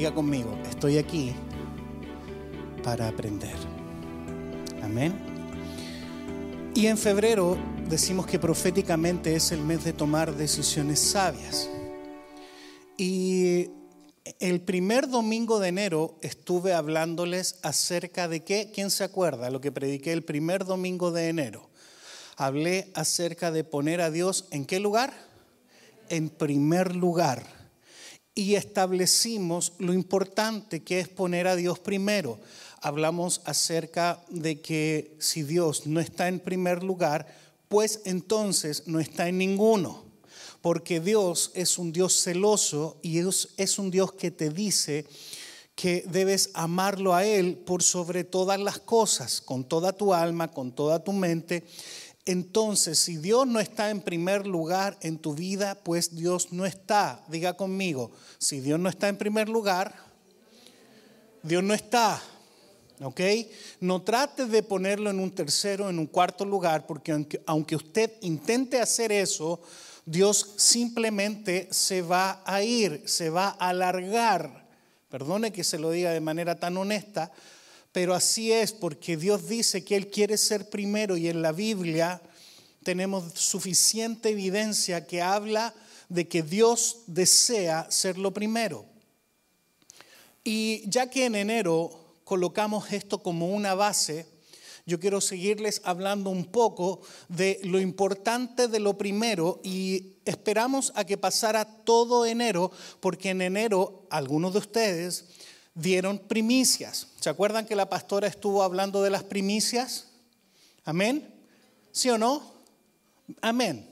Diga conmigo, estoy aquí para aprender. Amén. Y en febrero decimos que proféticamente es el mes de tomar decisiones sabias. Y el primer domingo de enero estuve hablándoles acerca de qué, ¿quién se acuerda? Lo que prediqué el primer domingo de enero. Hablé acerca de poner a Dios en qué lugar? En primer lugar. Y establecimos lo importante que es poner a Dios primero. Hablamos acerca de que si Dios no está en primer lugar, pues entonces no está en ninguno porque Dios es un Dios celoso y es un Dios que te dice que debes amarlo a Él por sobre todas las cosas, con toda tu alma, con toda tu mente. Entonces, si Dios no está en primer lugar en tu vida, pues Dios no está. Diga conmigo, si Dios no está en primer lugar, Dios no está. ¿Ok? No trate de ponerlo en un tercero, en un cuarto lugar, porque aunque, aunque usted intente hacer eso, Dios simplemente se va a ir, se va a alargar. Perdone que se lo diga de manera tan honesta, pero así es porque Dios dice que Él quiere ser primero y en la Biblia tenemos suficiente evidencia que habla de que Dios desea ser lo primero. Y ya que en enero colocamos esto como una base, yo quiero seguirles hablando un poco de lo importante de lo primero y esperamos a que pasara todo enero, porque en enero algunos de ustedes dieron primicias. ¿Se acuerdan que la pastora estuvo hablando de las primicias? Amén. ¿Sí o no? Amén.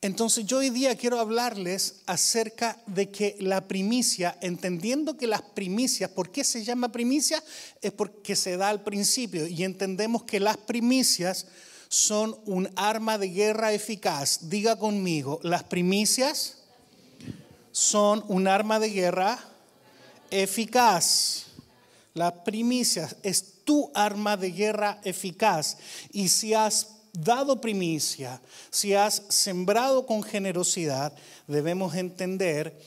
Entonces yo hoy día quiero hablarles acerca de que la primicia, entendiendo que las primicias, ¿por qué se llama primicia? Es porque se da al principio y entendemos que las primicias son un arma de guerra eficaz. Diga conmigo, las primicias son un arma de guerra eficaz. Las primicias es tu arma de guerra eficaz. Y si has dado primicia, si has sembrado con generosidad, debemos entender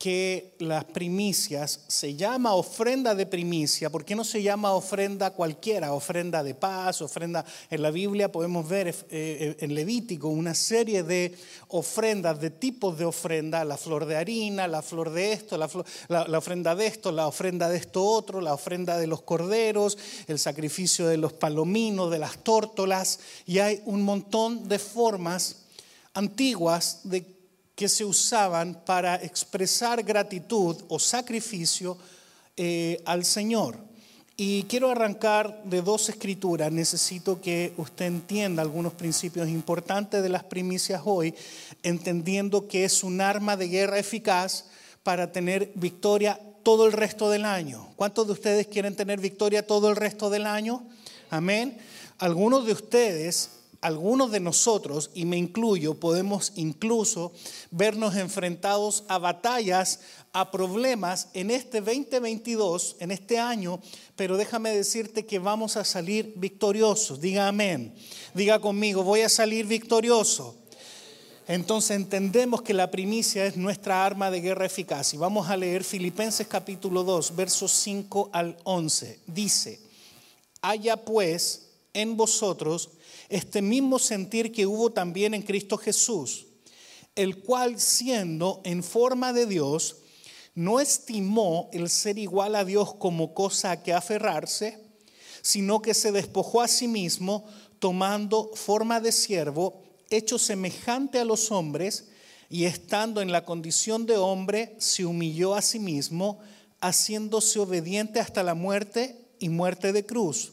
que las primicias se llama ofrenda de primicia. ¿Por qué no se llama ofrenda cualquiera? Ofrenda de paz, ofrenda. En la Biblia podemos ver eh, eh, en Levítico una serie de ofrendas, de tipos de ofrenda: la flor de harina, la flor de esto, la, la ofrenda de esto, la ofrenda de esto otro, la ofrenda de los corderos, el sacrificio de los palominos, de las tórtolas. Y hay un montón de formas antiguas de que se usaban para expresar gratitud o sacrificio eh, al Señor. Y quiero arrancar de dos escrituras. Necesito que usted entienda algunos principios importantes de las primicias hoy, entendiendo que es un arma de guerra eficaz para tener victoria todo el resto del año. ¿Cuántos de ustedes quieren tener victoria todo el resto del año? Amén. Algunos de ustedes algunos de nosotros, y me incluyo, podemos incluso vernos enfrentados a batallas, a problemas en este 2022, en este año, pero déjame decirte que vamos a salir victoriosos. Diga amén. Diga conmigo, voy a salir victorioso. Entonces entendemos que la primicia es nuestra arma de guerra eficaz. Y vamos a leer Filipenses capítulo 2, versos 5 al 11. Dice, haya pues en vosotros este mismo sentir que hubo también en Cristo Jesús, el cual siendo en forma de Dios, no estimó el ser igual a Dios como cosa a que aferrarse, sino que se despojó a sí mismo, tomando forma de siervo, hecho semejante a los hombres, y estando en la condición de hombre, se humilló a sí mismo, haciéndose obediente hasta la muerte y muerte de cruz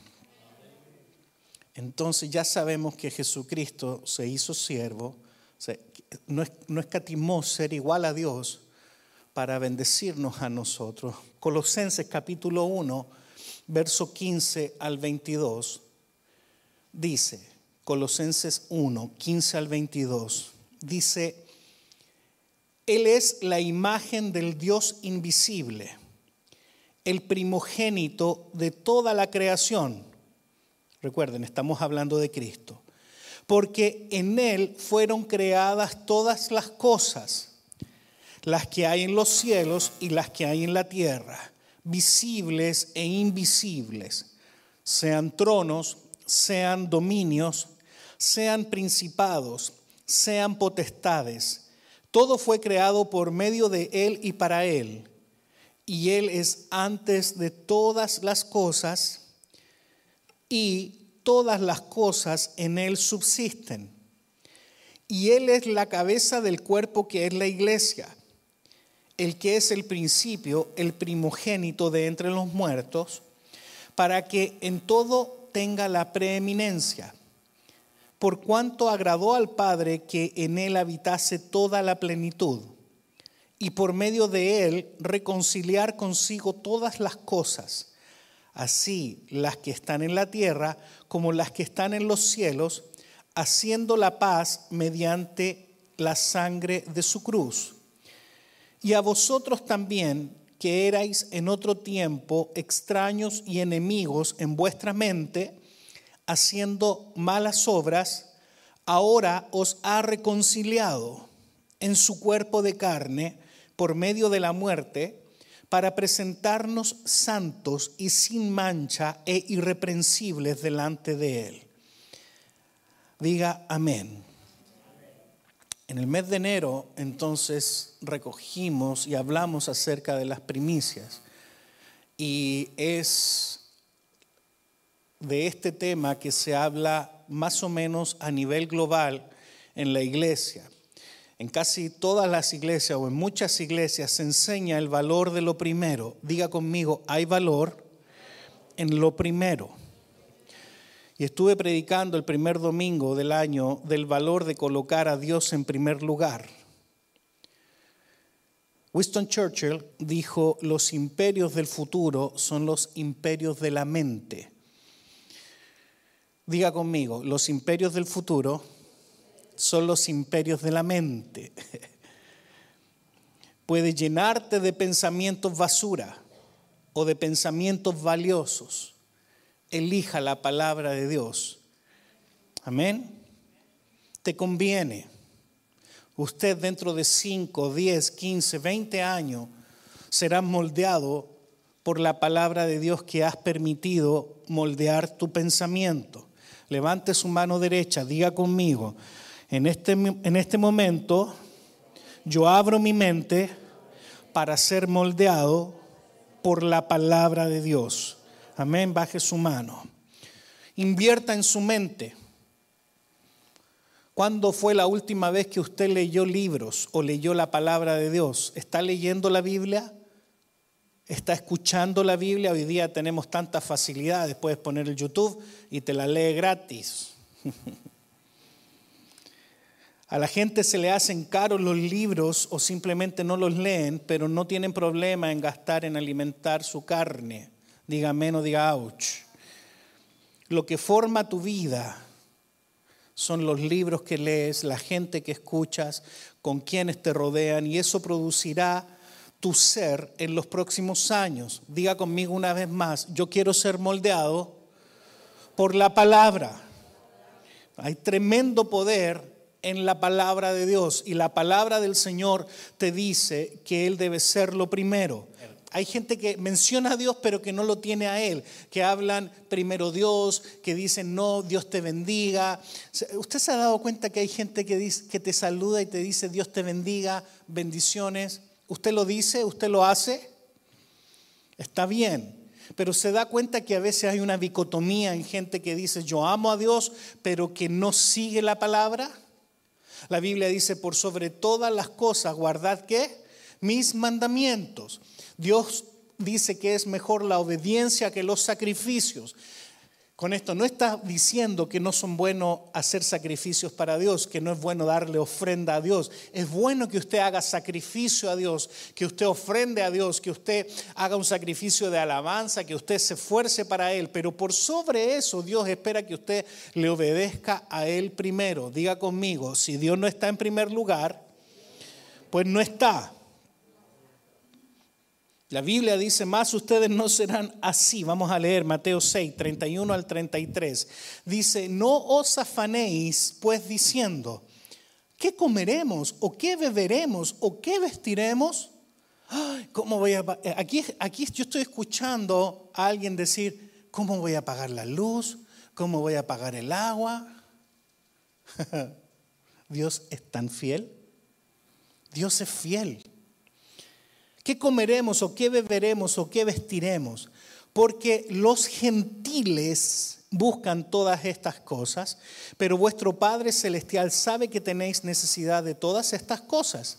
Entonces ya sabemos que Jesucristo se hizo siervo, no, escatimó ser igual a Dios para bendecirnos a nosotros. Colosenses capítulo 1, verso 15 al 22, dice, Colosenses 1, 15 al 22, dice, Él es la imagen del Dios invisible, el primogénito de toda la creación. Recuerden, estamos hablando de Cristo. Porque en Él fueron creadas todas las cosas, las que hay en los cielos y las que hay en la tierra, visibles e invisibles, sean tronos, sean dominios, sean principados, sean potestades. Todo fue creado por medio de Él y para Él. Y Él es antes de todas las cosas y todas las cosas en Él subsisten. Y Él es la cabeza del cuerpo que es la iglesia, el que es el principio, el primogénito de entre los muertos, para que en todo tenga la preeminencia por cuanto agradó al Padre que en él habitase toda la plenitud, y por medio de él reconciliar consigo todas las cosas, así las que están en la tierra como las que están en los cielos, haciendo la paz mediante la sangre de su cruz. Y a vosotros también, que erais en otro tiempo extraños y enemigos en vuestra mente, haciendo malas obras, ahora os ha reconciliado en su cuerpo de carne por medio de la muerte, para presentarnos santos y sin mancha e irreprensibles delante de Él. Diga amén. En el mes de enero entonces recogimos y hablamos acerca de las primicias y es de este tema que se habla más o menos a nivel global en la iglesia. En casi todas las iglesias o en muchas iglesias se enseña el valor de lo primero. Diga conmigo, hay valor en lo primero. Y estuve predicando el primer domingo del año del valor de colocar a Dios en primer lugar. Winston Churchill dijo, los imperios del futuro son los imperios de la mente. Diga conmigo, los imperios del futuro son los imperios de la mente. Puede llenarte de pensamientos basura o de pensamientos valiosos. Elija la palabra de Dios. Amén. Te conviene. Usted dentro de 5, 10, 15, 20 años será moldeado por la palabra de Dios que has permitido moldear tu pensamiento levante su mano derecha, diga conmigo, en este, en este momento yo abro mi mente para ser moldeado por la palabra de Dios. Amén, baje su mano. Invierta en su mente. ¿Cuándo fue la última vez que usted leyó libros o leyó la palabra de Dios? ¿Está leyendo la Biblia? está escuchando la Biblia. Hoy día tenemos tantas facilidades, puedes poner el YouTube y te la lee gratis. A la gente se le hacen caros los libros o simplemente no los leen, pero no tienen problema en gastar en alimentar su carne. Diga menos, diga ouch. Lo que forma tu vida son los libros que lees, la gente que escuchas, con quienes te rodean, y eso producirá tu ser en los próximos años. Diga conmigo una vez más, yo quiero ser moldeado por la palabra. Hay tremendo poder en la palabra de Dios y la palabra del Señor te dice que Él debe ser lo primero. Hay gente que menciona a Dios pero que no lo tiene a Él, que hablan primero Dios, que dicen no, Dios te bendiga. ¿Usted se ha dado cuenta que hay gente que, dice, que te saluda y te dice Dios te bendiga, bendiciones? ¿Usted lo dice? ¿Usted lo hace? Está bien. Pero se da cuenta que a veces hay una dicotomía en gente que dice yo amo a Dios, pero que no sigue la palabra. La Biblia dice, por sobre todas las cosas, guardad qué? Mis mandamientos. Dios dice que es mejor la obediencia que los sacrificios. Con esto no está diciendo que no son buenos hacer sacrificios para Dios, que no es bueno darle ofrenda a Dios. Es bueno que usted haga sacrificio a Dios, que usted ofrende a Dios, que usted haga un sacrificio de alabanza, que usted se esfuerce para Él. Pero por sobre eso Dios espera que usted le obedezca a Él primero. Diga conmigo, si Dios no está en primer lugar, pues no está. La Biblia dice, más ustedes no serán así. Vamos a leer Mateo 6, 31 al 33. Dice, no os afanéis pues diciendo, ¿qué comeremos o qué beberemos o qué vestiremos? ¿Cómo voy a eh, aquí, aquí yo estoy escuchando a alguien decir, ¿cómo voy a pagar la luz? ¿Cómo voy a pagar el agua? Dios es tan fiel. Dios es fiel. ¿Qué comeremos o qué beberemos o qué vestiremos? Porque los gentiles buscan todas estas cosas, pero vuestro Padre Celestial sabe que tenéis necesidad de todas estas cosas.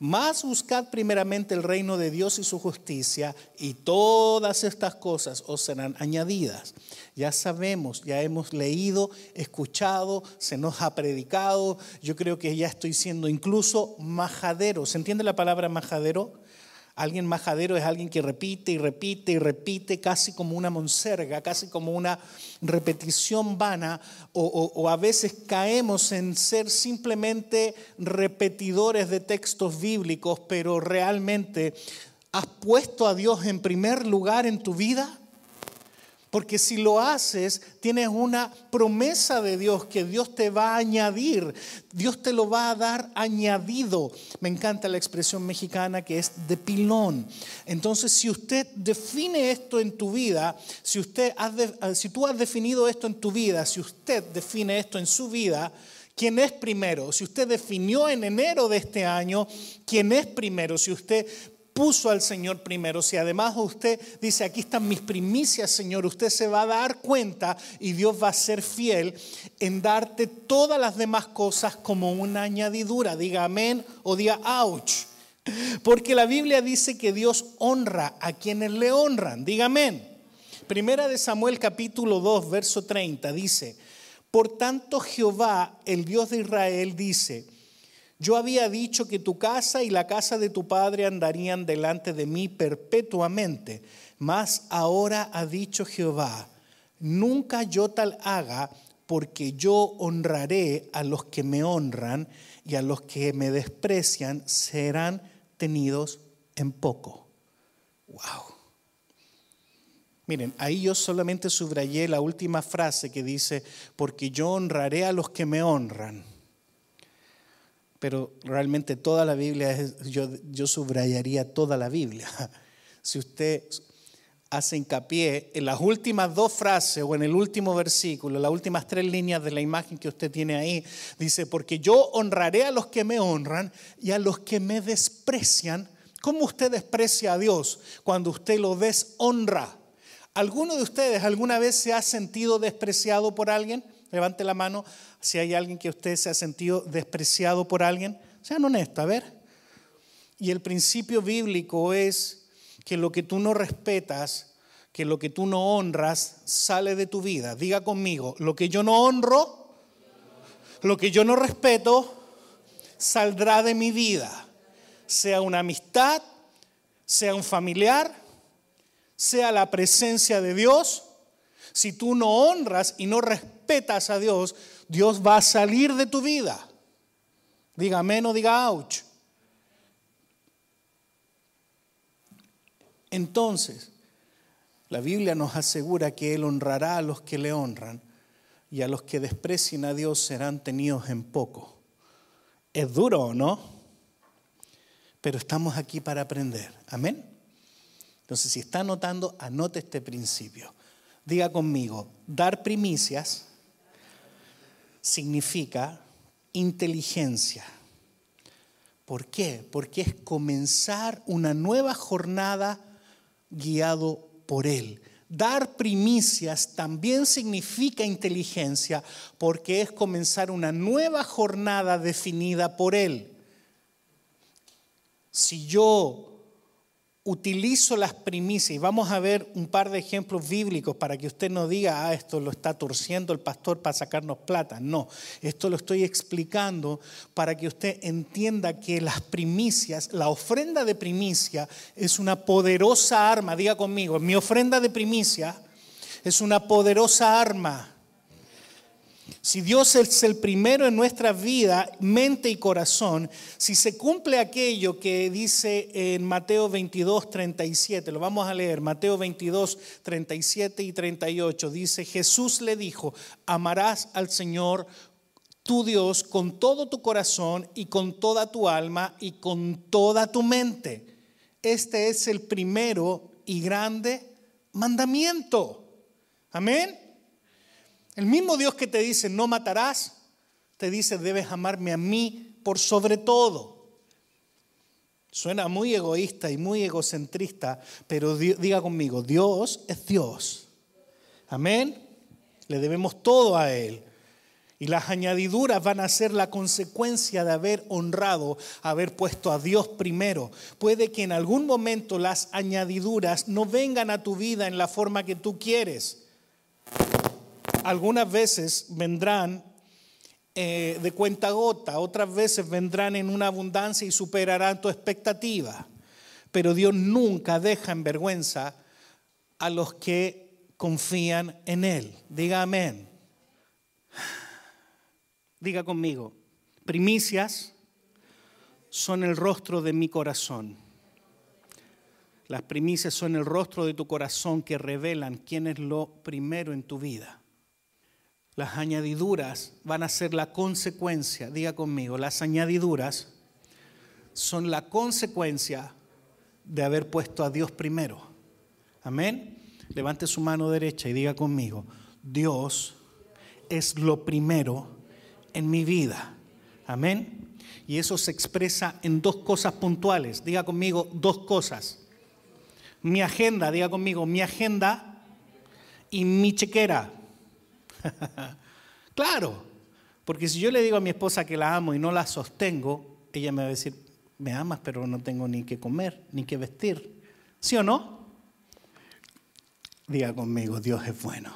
Más buscad primeramente el reino de Dios y su justicia, y todas estas cosas os serán añadidas. Ya sabemos, ya hemos leído, escuchado, se nos ha predicado. Yo creo que ya estoy siendo incluso majadero. ¿Se entiende la palabra majadero? Alguien majadero es alguien que repite y repite y repite casi como una monserga, casi como una repetición vana, o, a veces caemos en ser simplemente repetidores de textos bíblicos, pero realmente has puesto a Dios en primer lugar en tu vida. Porque si lo haces, tienes una promesa de Dios que Dios te va a añadir, Dios te lo va a dar añadido. Me encanta la expresión mexicana que es de pilón. Entonces, si usted define esto en tu vida, si, usted si tú has definido esto en tu vida, si usted define esto en su vida, ¿Quién es primero? Si usted definió en enero de este año, ¿quién es primero? Si usted puso al Señor primero, si además usted dice, aquí están mis primicias, Señor, usted se va a dar cuenta y Dios va a ser fiel en darte todas las demás cosas como una añadidura. Diga amén o diga ouch. Porque la Biblia dice que Dios honra a quienes le honran. Diga amén. Primera de Samuel capítulo 2, verso 30 dice, por tanto Jehová, el Dios de Israel, dice, yo había dicho que tu casa y la casa de tu padre andarían delante de mí perpetuamente, mas ahora ha dicho Jehová, nunca yo tal haga, porque yo honraré a los que me honran y a los que me desprecian serán tenidos en poco. Wow. Miren, ahí yo solamente subrayé la última frase que dice, porque yo honraré a los que me honran pero realmente toda la Biblia, es, yo, subrayaría toda la Biblia. Si usted hace hincapié en las últimas dos frases o en el último versículo, las últimas tres líneas de la imagen que usted tiene ahí, dice, porque yo honraré a los que me honran y a los que me desprecian. ¿Cómo usted desprecia a Dios cuando usted lo deshonra? ¿Alguno de ustedes alguna vez se ha sentido despreciado por alguien? Levante la mano si hay alguien que usted se ha sentido despreciado por alguien. Sean honestos, a ver. Y el principio bíblico es que lo que tú no respetas, que lo que tú no honras, sale de tu vida. Diga conmigo, lo que yo no honro, lo que yo no respeto, saldrá de mi vida. Sea una amistad, sea un familiar, sea la presencia de Dios. Si tú no honras y no respetas a Dios, Dios va a salir de tu vida. Diga amén o diga ouch. Entonces, la Biblia nos asegura que Él honrará a los que le honran y a los que desprecien a Dios serán tenidos en poco. Es duro, ¿no? Pero estamos aquí para aprender. Amén. Entonces, si está anotando, anote este principio. Diga conmigo, dar primicias significa inteligencia. ¿Por qué? Porque es comenzar una nueva jornada guiado por Él. Dar primicias también significa inteligencia porque es comenzar una nueva jornada definida por Él. Si yo utilizo las primicias y vamos a ver un par de ejemplos bíblicos para que usted no diga, ah, esto lo está torciendo el pastor para sacarnos plata. No, esto lo estoy explicando para que usted entienda que las primicias, la ofrenda de primicia es una poderosa arma. Diga conmigo, mi ofrenda de primicia es una poderosa arma si Dios es el primero en nuestra vida, mente y corazón, si se cumple aquello que dice en Mateo 22, 37, lo vamos a leer, Mateo 22, 37 y 38, dice, Jesús le dijo, amarás al Señor tu Dios con todo tu corazón y con toda tu alma y con toda tu mente. Este es el primero y grande mandamiento. Amén. El mismo Dios que te dice, no matarás, te dice, debes amarme a mí por sobre todo. Suena muy egoísta y muy egocentrista, pero diga conmigo, Dios es Dios. Amén. Le debemos todo a Él. Y las añadiduras van a ser la consecuencia de haber honrado, haber puesto a Dios primero. Puede que en algún momento las añadiduras no vengan a tu vida en la forma que tú quieres algunas veces vendrán eh, de cuenta gota, otras veces vendrán en una abundancia y superarán tu expectativa. Pero Dios nunca deja en vergüenza a los que confían en Él. Diga amén. Diga conmigo, primicias son el rostro de mi corazón. Las primicias son el rostro de tu corazón que revelan quién es lo primero en tu vida. Las añadiduras van a ser la consecuencia, diga conmigo, las añadiduras son la consecuencia de haber puesto a Dios primero. Amén. Levante su mano derecha y diga conmigo, Dios es lo primero en mi vida. Amén. Y eso se expresa en dos cosas puntuales. Diga conmigo dos cosas. Mi agenda, diga conmigo, mi agenda y mi chequera. claro, porque si yo le digo a mi esposa que la amo y no la sostengo, ella me va a decir, me amas, pero no tengo ni que comer, ni que vestir. ¿Sí o no? Diga conmigo, Dios es bueno.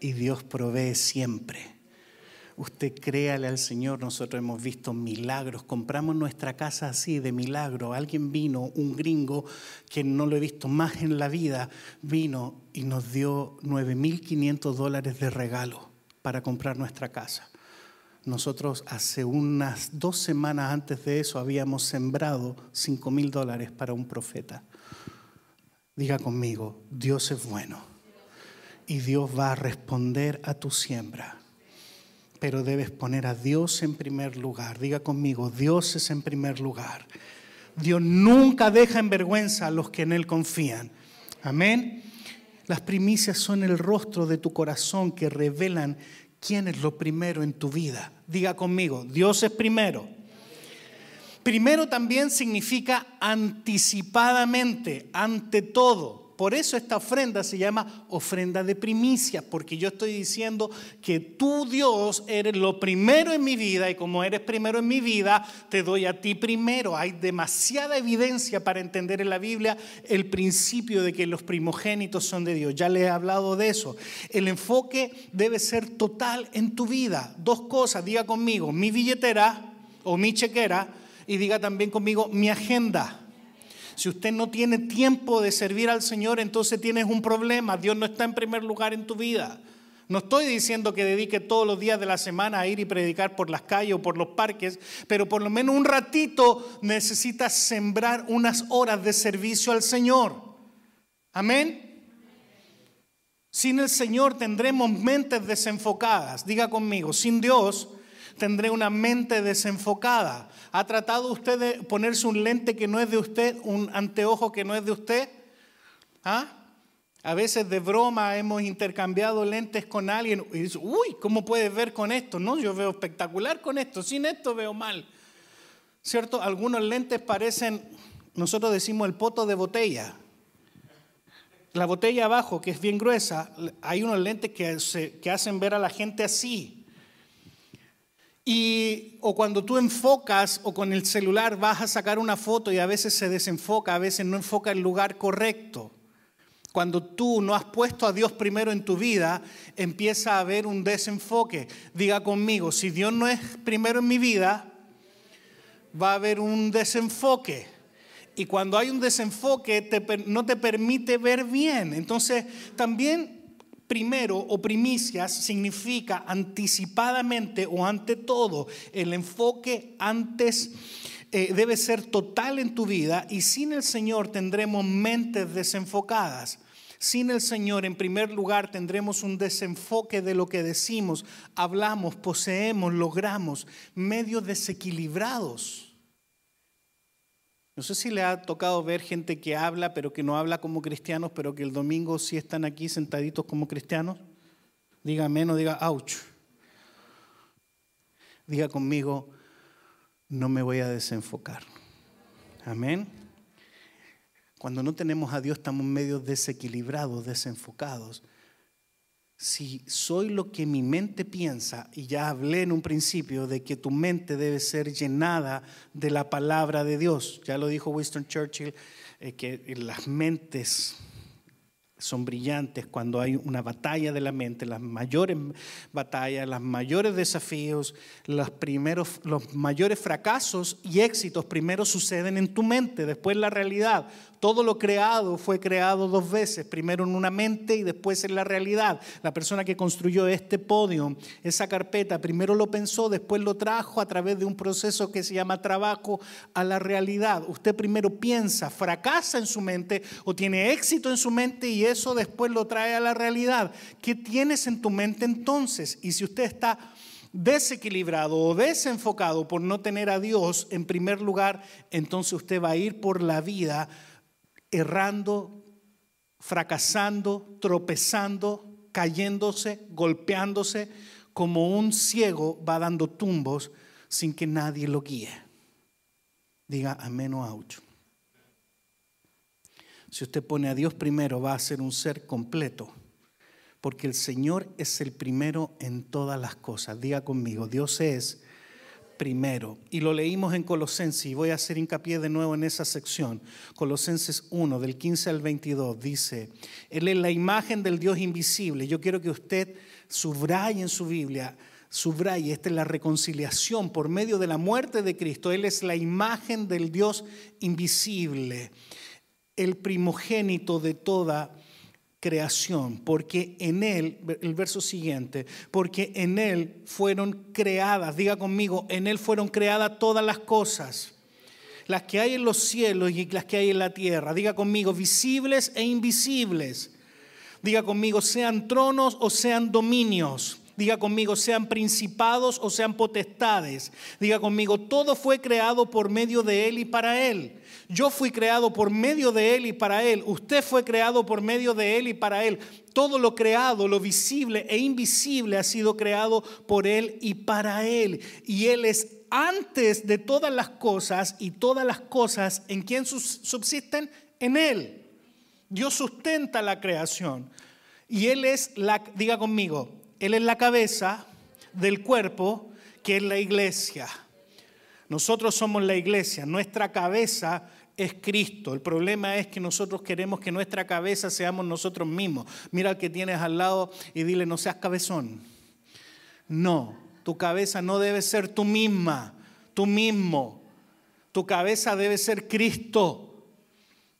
Y Dios provee siempre. Usted créale al Señor, nosotros hemos visto milagros, compramos nuestra casa así de milagro. Alguien vino, un gringo que no lo he visto más en la vida, vino y nos dio 9.500 dólares de regalo para comprar nuestra casa. Nosotros hace unas dos semanas antes de eso habíamos sembrado 5.000 dólares para un profeta. Diga conmigo, Dios es bueno y Dios va a responder a tu siembra pero debes poner a Dios en primer lugar. Diga conmigo, Dios es en primer lugar. Dios nunca deja en vergüenza a los que en Él confían. Amén. Las primicias son el rostro de tu corazón que revelan quién es lo primero en tu vida. Diga conmigo, Dios es primero. Primero también significa anticipadamente, ante todo. Por eso esta ofrenda se llama ofrenda de primicia, porque yo estoy diciendo que tú Dios eres lo primero en mi vida y como eres primero en mi vida, te doy a ti primero. Hay demasiada evidencia para entender en la Biblia el principio de que los primogénitos son de Dios. Ya le he hablado de eso. El enfoque debe ser total en tu vida. Dos cosas, diga conmigo, mi billetera o mi chequera y diga también conmigo mi agenda. Si usted no tiene tiempo de servir al Señor, entonces tienes un problema. Dios no está en primer lugar en tu vida. No estoy diciendo que dedique todos los días de la semana a ir y predicar por las calles o por los parques, pero por lo menos un ratito necesitas sembrar unas horas de servicio al Señor. Amén. Sin el Señor tendremos mentes desenfocadas. Diga conmigo, sin Dios tendré una mente desenfocada. ¿Ha tratado usted de ponerse un lente que no es de usted, un anteojo que no es de usted? ¿Ah? A veces de broma hemos intercambiado lentes con alguien y dice, uy, ¿cómo puedes ver con esto? No, yo veo espectacular con esto, sin esto veo mal. ¿Cierto? Algunos lentes parecen, nosotros decimos el poto de botella. La botella abajo, que es bien gruesa, hay unos lentes que, que hacen ver a la gente así. Y, o cuando tú enfocas o con el celular vas a sacar una foto y a veces se desenfoca, a veces no enfoca el lugar correcto. Cuando tú no has puesto a Dios primero en tu vida, empieza a haber un desenfoque. Diga conmigo, si Dios no es primero en mi vida, va a haber un desenfoque. Y cuando hay un desenfoque, no te permite ver bien. Entonces, también primero o primicias significa anticipadamente o ante todo. El enfoque antes eh, debe ser total en tu vida y sin el Señor tendremos mentes desenfocadas. Sin el Señor, en primer lugar, tendremos un desenfoque de lo que decimos, hablamos, poseemos, logramos, medios desequilibrados. No sé si le ha tocado ver gente que habla, pero que no habla como cristianos, pero que el domingo sí están aquí sentaditos como cristianos. Diga menos, diga ouch. Diga conmigo, no me voy a desenfocar. Amén. Cuando no tenemos a Dios estamos medio desequilibrados, desenfocados si soy lo que mi mente piensa, y ya hablé en un principio de que tu mente debe ser llenada de la palabra de Dios, ya lo dijo Winston Churchill, eh, que las mentes son brillantes cuando hay una batalla de la mente, las mayores batallas, los mayores desafíos, los, primeros, los mayores fracasos y éxitos primero suceden en tu mente, después la realidad. Todo lo creado fue creado dos veces, primero en una mente y después en la realidad. La persona que construyó este podio, esa carpeta, primero lo pensó, después lo trajo a través de un proceso que se llama trabajo a la realidad. Usted primero piensa, fracasa en su mente o tiene éxito en su mente y eso después lo trae a la realidad. ¿Qué tienes en tu mente entonces? Y si usted está desequilibrado o desenfocado por no tener a Dios en primer lugar, entonces usted va a ir por la vida errando, fracasando, tropezando, cayéndose, golpeándose, como un ciego va dando tumbos sin que nadie lo guíe. Diga amén o aucho. Si usted pone a Dios primero, va a ser un ser completo, porque el Señor es el primero en todas las cosas. Diga conmigo, Dios es primero. Y lo leímos en Colosenses, y voy a hacer hincapié de nuevo en esa sección. Colosenses 1, del 15 al 22, dice, Él es la imagen del Dios invisible. Yo quiero que usted subraye en su Biblia, subraye, esta es la reconciliación por medio de la muerte de Cristo. Él es la imagen del Dios invisible, el primogénito de toda creación, porque en Él, el verso siguiente, porque en Él fueron creadas, diga conmigo, en Él fueron creadas todas las cosas, las que hay en los cielos y las que hay en la tierra, diga conmigo, visibles e invisibles, diga conmigo, sean tronos o sean dominios. Diga conmigo, sean principados o sean potestades. Diga conmigo, todo fue creado por medio de Él y para Él. Yo fui creado por medio de Él y para Él. Usted fue creado por medio de Él y para Él. Todo lo creado, lo visible e invisible ha sido creado por Él y para Él. Y Él es antes de todas las cosas y todas las cosas en quien subsisten en Él. Dios sustenta la creación. Y Él es la, diga conmigo, Él es la cabeza del cuerpo que es la iglesia. Nosotros somos la iglesia, nuestra cabeza es Cristo. El problema es que nosotros queremos que nuestra cabeza seamos nosotros mismos. Mira al que tienes al lado y dile, no seas cabezón. No, tu cabeza no debe ser tú misma, tú mismo. Tu cabeza debe ser Cristo.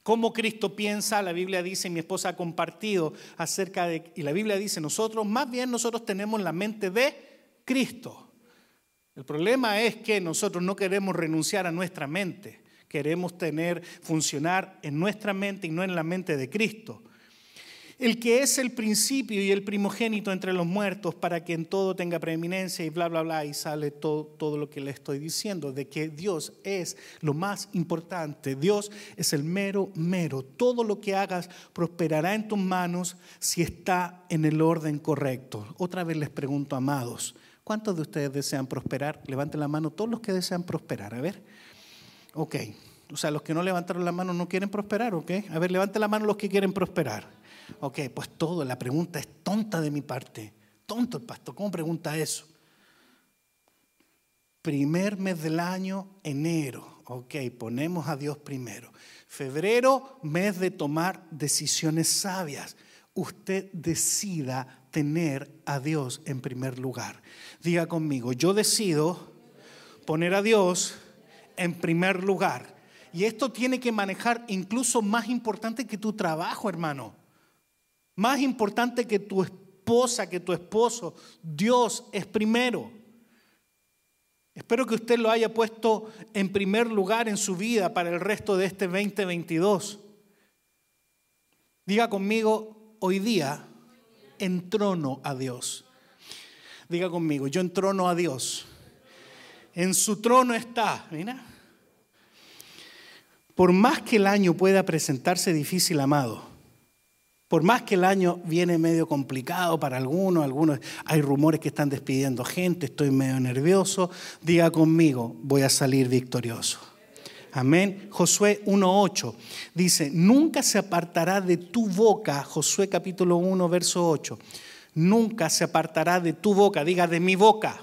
¿Cómo Cristo piensa? La Biblia dice, mi esposa ha compartido acerca de, y la Biblia dice, nosotros, más bien nosotros tenemos la mente de Cristo. El problema es que nosotros no queremos renunciar a nuestra mente. Queremos tener, funcionar en nuestra mente y no en la mente de Cristo. El que es el principio y el primogénito entre los muertos para que en todo tenga preeminencia y bla, bla, bla, y sale todo, todo lo que le estoy diciendo, de que Dios es lo más importante, Dios es el mero, mero. Todo lo que hagas prosperará en tus manos si está en el orden correcto. Otra vez les pregunto, amados, ¿Cuántos de ustedes desean prosperar? Levanten la mano todos los que desean prosperar. A ver. Ok. O sea, los que no levantaron la mano no quieren prosperar, ¿ok? A ver, levanten la mano los que quieren prosperar. Ok, pues todo, la pregunta es tonta de mi parte. Tonto el pastor, ¿cómo pregunta eso? Primer mes del año, enero. Ok, ponemos a Dios primero. Febrero, mes de tomar decisiones sabias. Usted decida tener a Dios en primer lugar. Diga conmigo, yo decido poner a Dios en primer lugar. Y esto tiene que manejar incluso más importante que tu trabajo, hermano. Más importante que tu esposa, que tu esposo. Dios es primero. Espero que usted lo haya puesto en primer lugar en su vida para el resto de este 2022. Diga conmigo, hoy día entrono a Dios. Diga conmigo, yo entrono a Dios. En su trono está. Por más que el año pueda presentarse difícil, amado, por más que el año viene medio complicado para algunos, algunos hay rumores que están despidiendo gente, estoy medio nervioso, diga conmigo, voy a salir victorioso. Amén. Josué 1.8 dice, nunca se apartará de tu boca, Josué capítulo 1, verso 8, nunca se apartará de tu boca, diga de mi boca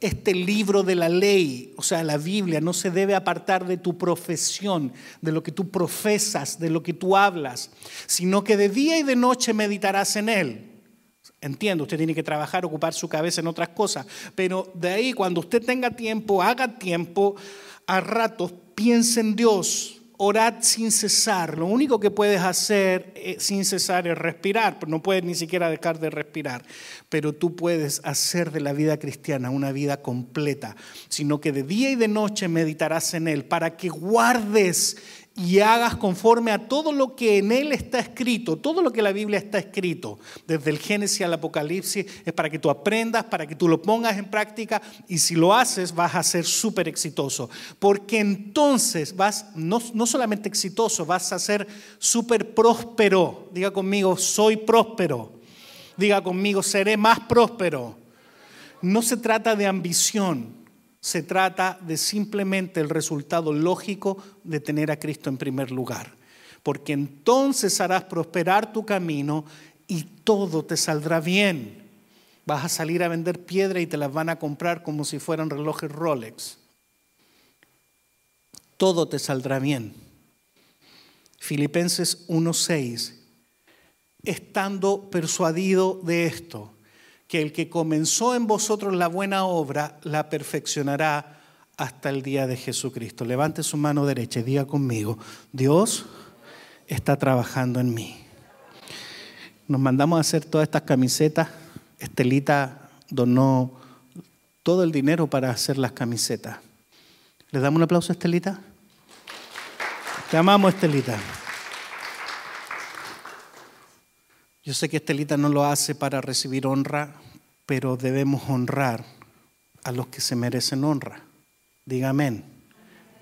este libro de la ley, o sea, la Biblia, no se debe apartar de tu profesión, de lo que tú profesas, de lo que tú hablas, sino que de día y de noche meditarás en él. Entiendo, usted tiene que trabajar, ocupar su cabeza en otras cosas, pero de ahí cuando usted tenga tiempo, haga tiempo, a ratos piense en Dios, orad sin cesar. Lo único que puedes hacer eh, sin cesar es respirar, no puedes ni siquiera dejar de respirar. Pero tú puedes hacer de la vida cristiana una vida completa, sino que de día y de noche meditarás en Él para que guardes y hagas conforme a todo lo que en él está escrito, todo lo que la Biblia está escrito, desde el Génesis al Apocalipsis, es para que tú aprendas, para que tú lo pongas en práctica y si lo haces vas a ser súper exitoso, porque entonces vas, no, no solamente exitoso, vas a ser súper próspero. Diga conmigo, soy próspero. Diga conmigo, seré más próspero. No se trata de ambición, se trata de simplemente el resultado lógico de tener a Cristo en primer lugar. Porque entonces harás prosperar tu camino y todo te saldrá bien. Vas a salir a vender piedra y te las van a comprar como si fueran relojes Rolex. Todo te saldrá bien. Filipenses 1:6. Estando persuadido de esto, que el que comenzó en vosotros la buena obra la perfeccionará hasta el día de Jesucristo. Levante su mano derecha y diga conmigo, Dios está trabajando en mí. Nos mandamos a hacer todas estas camisetas. Estelita donó todo el dinero para hacer las camisetas. ¿Le damos un aplauso a Estelita? Te amamos, Estelita. Yo sé que Estelita no lo hace para recibir honra, pero debemos honrar a los que se merecen honra. Diga amén.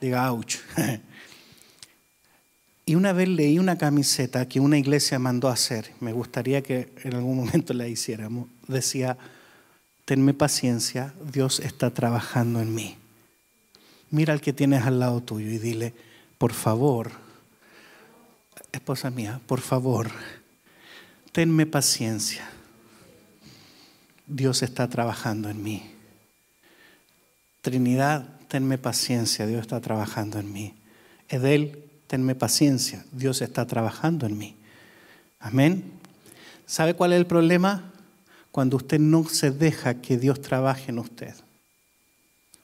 Diga ouch. Y una vez leí una camiseta que una iglesia mandó hacer, me gustaría que en algún momento la hiciéramos, decía, tenme paciencia, Dios está trabajando en mí. Mira al que tienes al lado tuyo y dile, por favor, esposa mía, por favor, tenme paciencia. Dios está trabajando en mí. Trinidad, tenme paciencia, Dios está trabajando en mí. Edel, tenme paciencia, Dios está trabajando en mí. Amén. ¿Sabe cuál es el problema? Cuando usted no se deja que Dios trabaje en usted.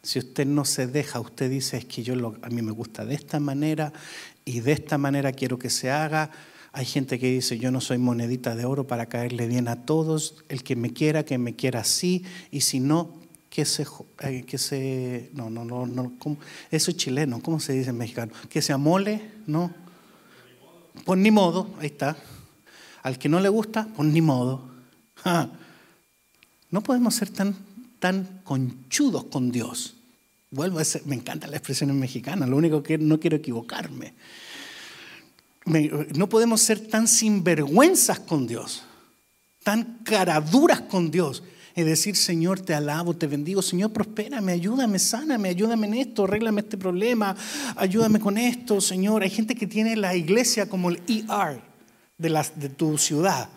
Si usted no se deja, usted dice, es que yo a mí me gusta de esta manera y de esta manera quiero que se haga hay gente que dice, yo no soy monedita de oro para caerle bien a todos, el que me quiera, que me quiera así, y si no, que se... Eh, que se no, no, no, eso es chileno, ¿cómo se dice en mexicano? Que se amole, ¿no? Pues ni modo, ahí está. Al que no le gusta, pues ni modo. No podemos ser tan, tan conchudos con Dios. Vuelvo a ser, me encanta la expresión en mexicana, lo único que no quiero equivocarme no podemos ser tan sinvergüenzas con Dios, tan caraduras con Dios. Y decir, Señor, te alabo, te bendigo, Señor, prospérame, ayúdame, sáname, ayúdame en esto, arréglame este problema, ayúdame con esto, Señor. Hay gente que tiene la iglesia como el ER de, de tu ciudad.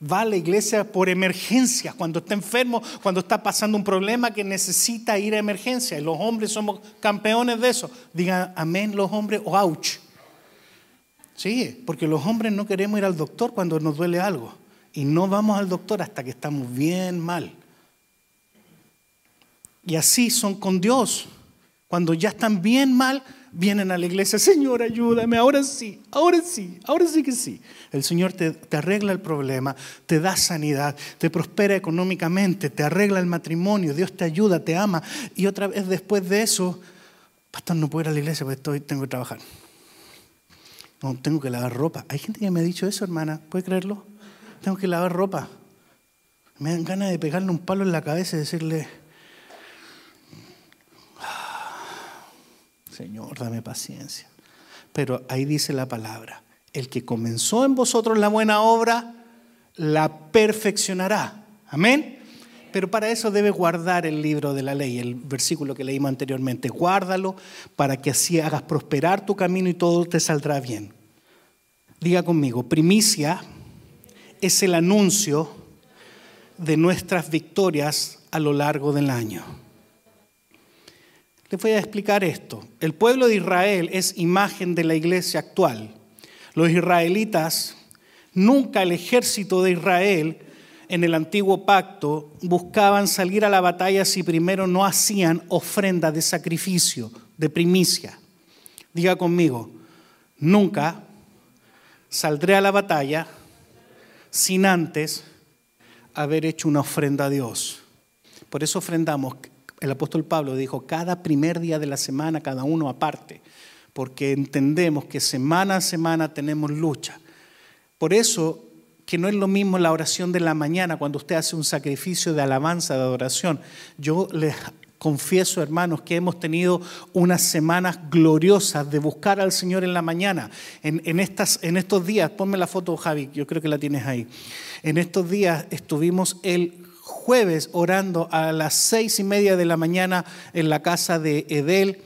Va a la iglesia por emergencia, cuando está enfermo, cuando está pasando un problema que necesita ir a emergencia. Y los hombres somos campeones de eso. Digan amén los hombres o ouch. Sí, porque los hombres no queremos ir al doctor cuando nos duele algo. Y no vamos al doctor hasta que estamos bien mal. Y así son con Dios. Cuando ya están bien mal, vienen a la iglesia, Señor, ayúdame, ahora sí, ahora sí, ahora sí que sí. El Señor te, te, arregla el problema, te da sanidad, te prospera económicamente, te arregla el matrimonio, Dios te ayuda, te ama. Y otra vez después de eso, pastor, no puedo ir a la iglesia porque estoy, tengo que trabajar. No, tengo que lavar ropa. Hay gente que me ha dicho eso, hermana, ¿puede creerlo? Tengo que lavar ropa. Me dan ganas de pegarle un palo en la cabeza y decirle, Señor, dame paciencia. Pero ahí dice la palabra, el que comenzó en vosotros la buena obra, la perfeccionará. Amén. Pero para eso debe guardar el libro de la ley, el versículo que leímos anteriormente. Guárdalo para que así hagas prosperar tu camino y todo te saldrá bien. Diga conmigo, primicia es el anuncio de nuestras victorias a lo largo del año. Les voy a explicar esto. El pueblo de Israel es imagen de la iglesia actual. Los israelitas, nunca el ejército de Israel en el antiguo pacto buscaban salir a la batalla si primero no hacían ofrenda de sacrificio, de primicia. Diga conmigo, nunca saldré a la batalla sin antes haber hecho una ofrenda a Dios. Por eso ofrendamos el apóstol Pablo dijo, cada primer día de la semana, cada uno aparte, porque entendemos que semana a semana tenemos lucha. Por eso que no es lo mismo la oración de la mañana cuando usted hace un sacrificio de alabanza, de adoración. Yo les confieso, hermanos, que hemos tenido unas semanas gloriosas de buscar al Señor en la mañana. En, estas, en estos días, ponme la foto, Javi, yo creo que la tienes ahí. En estos días estuvimos el jueves orando a las seis y media de la mañana en la casa de Edel.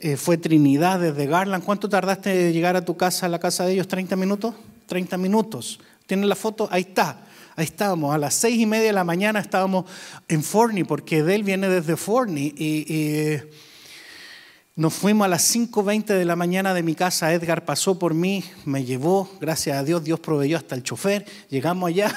Eh, fue Trinidad desde Garland. ¿Cuánto tardaste de llegar a tu casa, a la casa de ellos? ¿30 minutos? 30 minutos. ¿Tienen la foto? Ahí está. Ahí estábamos. A las seis y media de la mañana estábamos en Forney, porque Edel viene desde Forney. Y, nos fuimos a las 5.20 de la mañana de mi casa. Edgar pasó por mí, me llevó. Gracias a Dios, Dios proveyó hasta el chofer. Llegamos allá.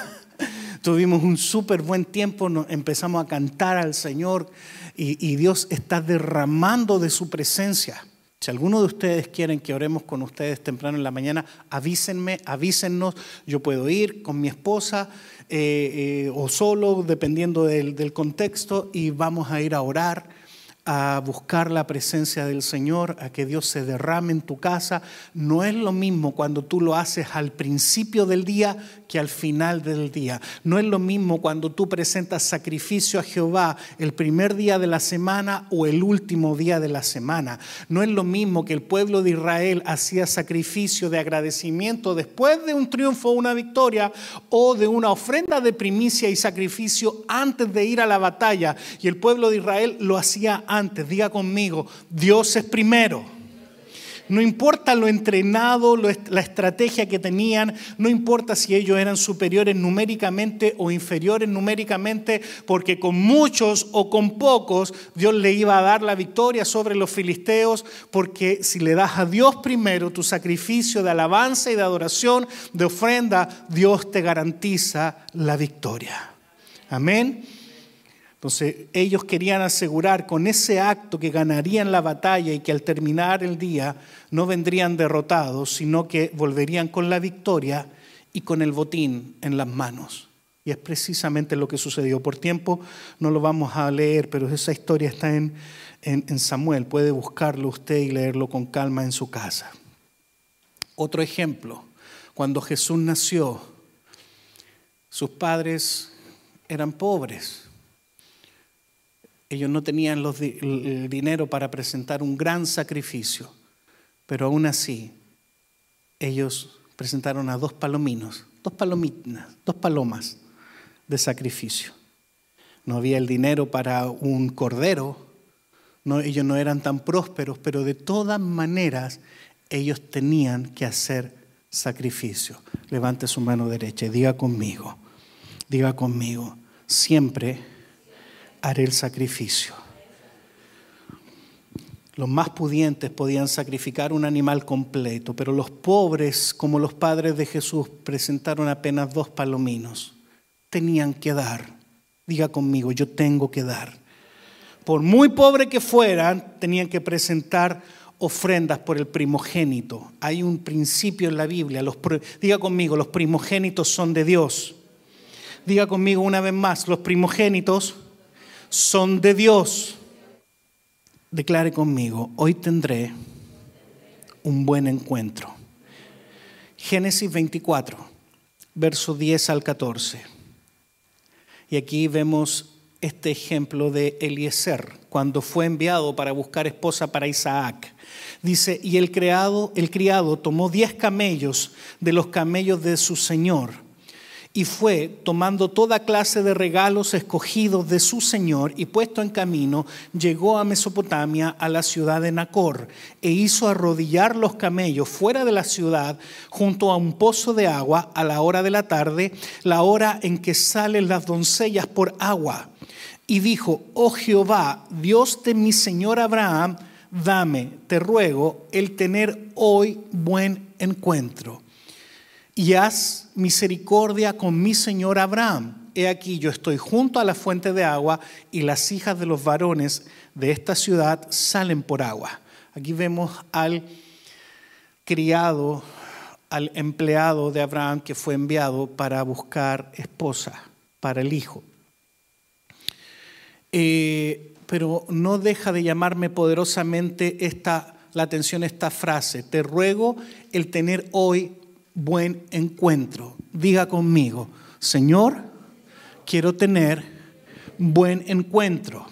Tuvimos un súper buen tiempo, empezamos a cantar al Señor y, Dios está derramando de su presencia. Si alguno de ustedes quieren que oremos con ustedes temprano en la mañana, avísenme, avísennos. Yo puedo ir con mi esposa eh, eh, o solo, dependiendo del contexto, y vamos a ir a orar a buscar la presencia del Señor, a que Dios se derrame en tu casa. No es lo mismo cuando tú lo haces al principio del día que al final del día. No es lo mismo cuando tú presentas sacrificio a Jehová el primer día de la semana o el último día de la semana. No es lo mismo que el pueblo de Israel hacía sacrificio de agradecimiento después de un triunfo o una victoria o de una ofrenda de primicia y sacrificio antes de ir a la batalla. Y el pueblo de Israel lo hacía antes. Diga conmigo, Dios es primero. No importa lo entrenado, la estrategia que tenían, no importa si ellos eran superiores numéricamente o inferiores numéricamente, porque con muchos o con pocos Dios le iba a dar la victoria sobre los filisteos, porque si le das a Dios primero tu sacrificio de alabanza y de adoración, de ofrenda, Dios te garantiza la victoria. Amén. Entonces ellos querían asegurar con ese acto que ganarían la batalla y que al terminar el día no vendrían derrotados, sino que volverían con la victoria y con el botín en las manos. Y es precisamente lo que sucedió. Por tiempo no lo vamos a leer, pero esa historia está en, en Samuel. Puede buscarlo usted y leerlo con calma en su casa. Otro ejemplo, cuando Jesús nació, sus padres eran pobres ellos no tenían el dinero para presentar un gran sacrificio, pero aún así ellos presentaron a dos palominos, dos palominas, dos palomas de sacrificio. No había el dinero para un cordero, ellos no eran tan prósperos, pero de todas maneras ellos tenían que hacer sacrificio. Levante su mano derecha y diga conmigo, Diga conmigo, siempre haré el sacrificio. Los más pudientes podían sacrificar un animal completo, pero los pobres, como los padres de Jesús, presentaron apenas dos palominos. Tenían que dar. Diga conmigo, yo tengo que dar. Por muy pobre que fueran, tenían que presentar ofrendas por el primogénito. Hay un principio en la Biblia. Diga conmigo, los primogénitos son de Dios. Diga conmigo una vez más, los primogénitos son de Dios. Declare conmigo, hoy tendré un buen encuentro. Génesis 24, verso 10 al 14. Y aquí vemos este ejemplo de Eliezer, cuando fue enviado para buscar esposa para Isaac. Dice, y el criado, el criado tomó diez camellos de los camellos de su señor y fue tomando toda clase de regalos escogidos de su Señor y puesto en camino, llegó a Mesopotamia, a la ciudad de Nacor, e hizo arrodillar los camellos fuera de la ciudad, junto a un pozo de agua, a la hora de la tarde, la hora en que salen las doncellas por agua. Y dijo, oh Jehová, Dios de mi Señor Abraham, dame, te ruego, el tener hoy buen encuentro y haz misericordia con mi señor Abraham. He aquí, yo estoy junto a la fuente de agua y las hijas de los varones de esta ciudad salen por agua. Aquí vemos al criado, al empleado de Abraham que fue enviado para buscar esposa para el hijo. Eh, pero no deja de llamarme poderosamente esta, la atención esta frase. Te ruego el tener hoy buen encuentro. Diga conmigo, Señor, quiero tener buen encuentro.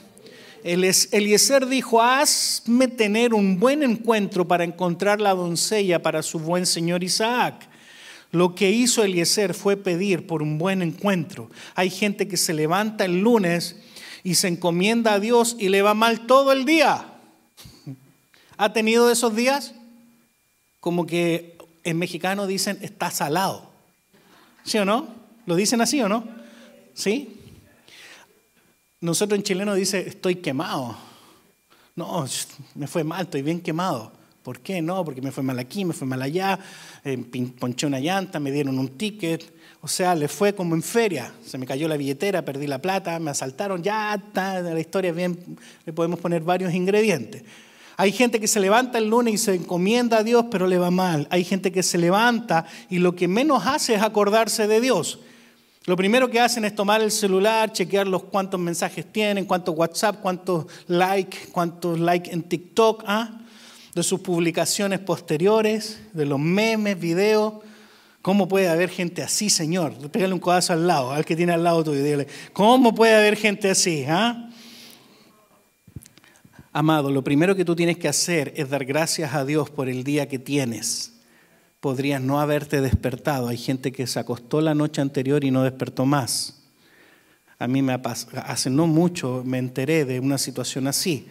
Eliezer dijo, hazme tener un buen encuentro para encontrar la doncella para su buen señor Isaac. Lo que hizo Eliezer fue pedir por un buen encuentro. Hay gente que se levanta el lunes y se encomienda a Dios y le va mal todo el día. ¿Ha tenido esos días? Como que en mexicano dicen está salado. ¿Sí o no? ¿Lo dicen así o no? ¿Sí? Nosotros en chileno dice estoy quemado. No, me fue mal, estoy bien quemado. ¿Por qué? No, porque me fue mal aquí, me fue mal allá, eh, ponché una llanta, me dieron un ticket. O sea, le fue como en feria. Se me cayó la billetera, perdí la plata, me asaltaron, ya está, la historia bien, le podemos poner varios ingredientes. Hay gente que se levanta el lunes y se encomienda a Dios, pero le va mal. Hay gente que se levanta y lo que menos hace es acordarse de Dios. Lo primero que hacen es tomar el celular, chequear los cuántos mensajes tienen, cuántos WhatsApp, cuántos likes, cuántos likes en TikTok, ¿ah? de sus publicaciones posteriores, de los memes, videos. ¿Cómo puede haber gente así, Señor? Pégale un codazo al lado, al que tiene al lado tuyo dile, ¿cómo puede haber gente así? ¿ah? Amado, lo primero que tú tienes que hacer es dar gracias a Dios por el día que tienes. Podrías no haberte despertado. Hay gente que se acostó la noche anterior y no despertó más. A mí me hace no mucho me enteré de una situación así.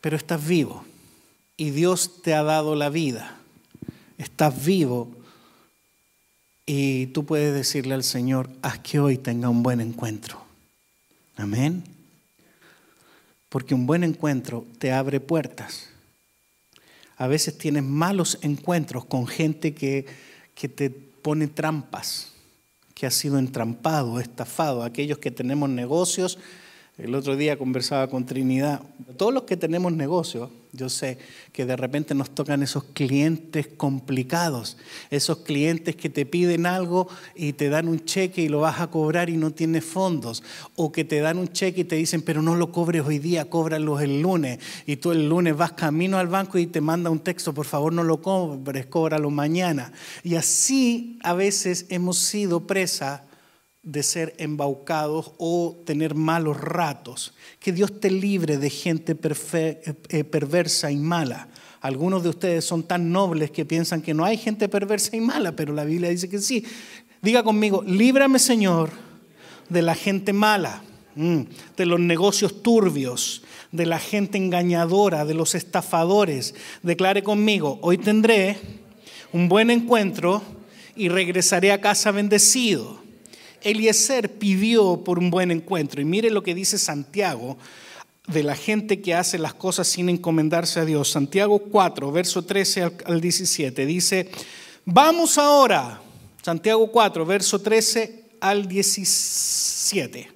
Pero estás vivo y Dios te ha dado la vida. Estás vivo y tú puedes decirle al Señor, haz que hoy tenga un buen encuentro. Amén. Porque un buen encuentro te abre puertas. A veces tienes malos encuentros con gente que, que te pone trampas, que ha sido entrampado, estafado. Aquellos que tenemos negocios, el otro día conversaba con Trinidad, todos los que tenemos negocios, yo sé que de repente nos tocan esos clientes complicados, esos clientes que te piden algo y te dan un cheque y lo vas a cobrar y no tienes fondos, o que te dan un cheque y te dicen, pero no lo cobres hoy día, cóbralo el lunes, y tú el lunes vas camino al banco y te manda un texto, por favor no lo cobres, cóbralo mañana. Y así a veces hemos sido presa de ser embaucados o tener malos ratos. Que Dios te libre de gente eh, perversa y mala. Algunos de ustedes son tan nobles que piensan que no hay gente perversa y mala, pero la Biblia dice que sí. Diga conmigo, líbrame Señor de la gente mala, mm, de los negocios turbios, de la gente engañadora, de los estafadores. Declare conmigo, hoy tendré un buen encuentro y regresaré a casa bendecido. Eliezer pidió por un buen encuentro. Y mire lo que dice Santiago de la gente que hace las cosas sin encomendarse a Dios. Santiago 4, verso 13 al 17, dice, vamos ahora, Santiago 4, verso 13 al 17.